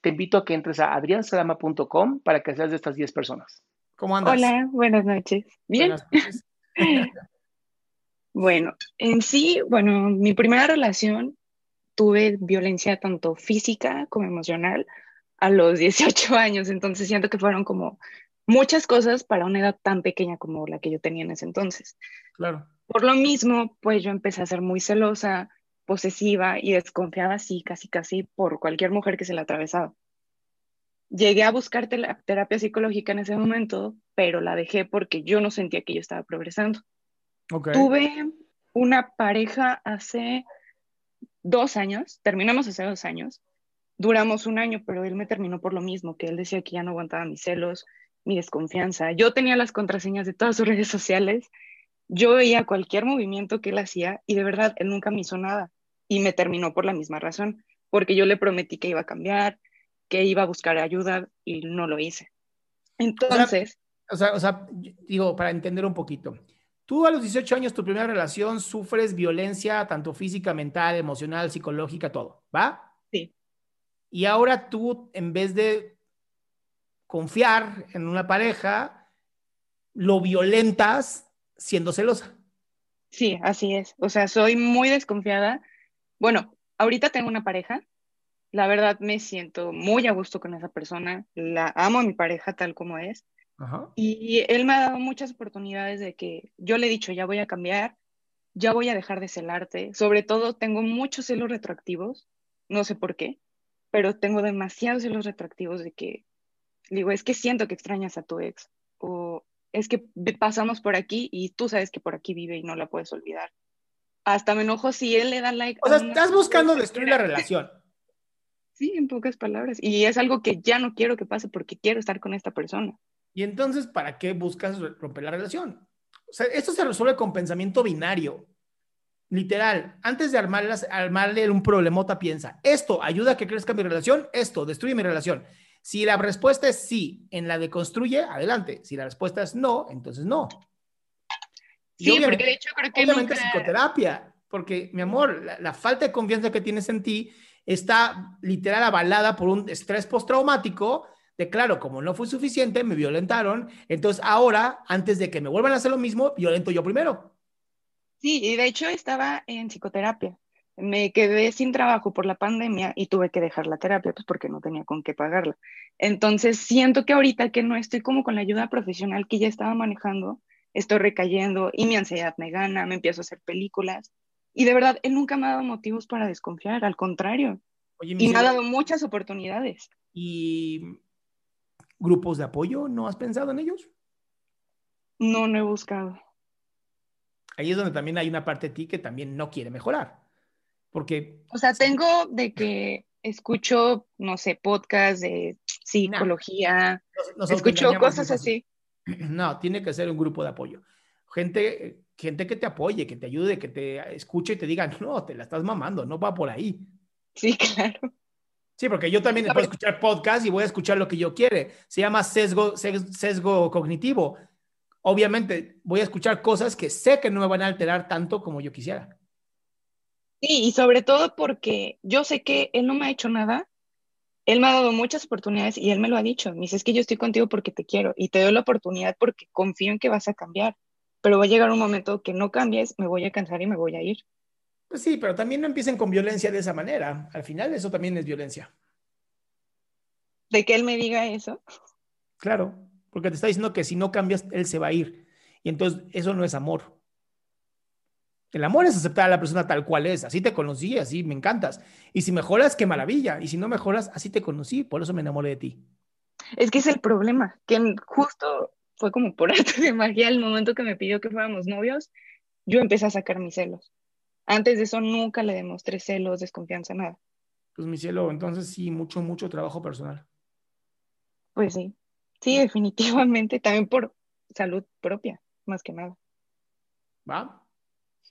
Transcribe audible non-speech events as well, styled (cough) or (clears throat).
te invito a que entres a adriansalama.com para que seas de estas 10 personas. ¿Cómo andas? Hola, buenas noches. Bien. Buenas noches. (laughs) Bueno, en sí, bueno, mi primera relación tuve violencia tanto física como emocional a los 18 (laughs) años, entonces siento que fueron como muchas cosas para una edad tan pequeña como la que yo tenía en ese entonces. Claro. Por lo mismo, pues yo empecé a ser muy celosa, posesiva y desconfiada así, casi casi por cualquier mujer que se le atravesaba. Llegué a buscar terapia psicológica en ese momento, pero la dejé porque yo no sentía que yo estaba progresando. Tuve una pareja hace dos años, terminamos hace dos años, duramos un año, pero él me terminó por lo mismo, que él decía que ya no aguantaba mis celos, mi desconfianza. Yo tenía las contraseñas de todas sus redes sociales, yo veía cualquier movimiento que él hacía y de verdad él nunca me hizo nada y me terminó por la misma razón, porque yo le prometí que iba a cambiar, que iba a buscar ayuda y no lo hice. Entonces, O sea, o sea, digo, para entender un poquito. Tú a los 18 años, tu primera relación, sufres violencia, tanto física, mental, emocional, psicológica, todo, ¿va? Sí. Y ahora tú, en vez de confiar en una pareja, lo violentas siendo celosa. Sí, así es. O sea, soy muy desconfiada. Bueno, ahorita tengo una pareja. La verdad me siento muy a gusto con esa persona. La amo a mi pareja tal como es. Ajá. Y él me ha dado muchas oportunidades de que yo le he dicho, ya voy a cambiar, ya voy a dejar de celarte. Sobre todo tengo muchos celos retroactivos. No sé por qué, pero tengo demasiados celos retroactivos de que digo, es que siento que extrañas a tu ex. O es que pasamos por aquí y tú sabes que por aquí vive y no la puedes olvidar. Hasta me enojo si él le da like. O sea, estás buscando destruir la relación. Sí, en pocas palabras. Y es algo que ya no quiero que pase porque quiero estar con esta persona. Y entonces, ¿para qué buscas romper la relación? O sea, esto se resuelve con pensamiento binario. Literal, antes de armarlas, armarle un problemota, piensa, esto ayuda a que crezca mi relación, esto destruye mi relación. Si la respuesta es sí, en la de construye, adelante. Si la respuesta es no, entonces no. Sí, porque de hecho creo que Obviamente nunca... psicoterapia, porque mi amor, la, la falta de confianza que tienes en ti está literal avalada por un estrés postraumático de claro, como no fue suficiente, me violentaron, entonces ahora, antes de que me vuelvan a hacer lo mismo, violento yo primero. Sí, y de hecho estaba en psicoterapia. Me quedé sin trabajo por la pandemia y tuve que dejar la terapia pues porque no tenía con qué pagarla. Entonces siento que ahorita que no estoy como con la ayuda profesional que ya estaba manejando, estoy recayendo y mi ansiedad me gana, me empiezo a hacer películas. Y de verdad, él nunca me ha dado motivos para desconfiar, al contrario. Oye, Y me ha dado muchas oportunidades. ¿y grupos de apoyo? ¿No has pensado en ellos? No, no he buscado. Ahí es donde también hay una parte de ti que también no quiere mejorar. Porque O sea, tengo de que escucho, no sé, podcast de psicología, nos, nos escucho cosas así. (clears throat) No, tiene que ser un grupo de apoyo. Gente gente que te apoye, que te ayude, que te escuche y te diga, (laughs) no, te la estás mamando, no va por ahí. Sí, (laughs) claro. Sí, porque yo también puedo escuchar podcast y voy a escuchar lo que yo quiere. Se llama sesgo, sesgo cognitivo. Obviamente voy a escuchar cosas que sé que no me van a alterar tanto como yo quisiera. Sí, y sobre todo porque yo sé que él no me ha hecho nada. Él me ha dado muchas oportunidades y él me lo ha dicho. Me dice, es que yo estoy contigo porque te quiero y te doy la oportunidad porque confío en que vas a cambiar. Pero va a llegar un momento que no cambies, me voy a cansar y me voy a ir. Pues sí, pero también no empiecen con violencia de esa manera. Al final eso también es violencia. ¿De que él me diga eso? Claro, porque te está diciendo que si no cambias, él se va a ir. Y entonces eso no es amor. El amor es aceptar a la persona tal cual es. Así te conocí, así me encantas. Y si mejoras, qué maravilla. Y si no mejoras, así te conocí. Por eso me enamoré de ti. Es que es el problema, que justo fue como por (laughs) arte de magia el momento que me pidió que fuéramos novios, yo empecé a sacar mis celos. Antes de eso nunca le demostré celos, desconfianza, nada. Pues mi cielo, entonces sí, mucho, mucho trabajo personal. Pues sí, sí, definitivamente, también por salud propia, más que nada. ¿Va?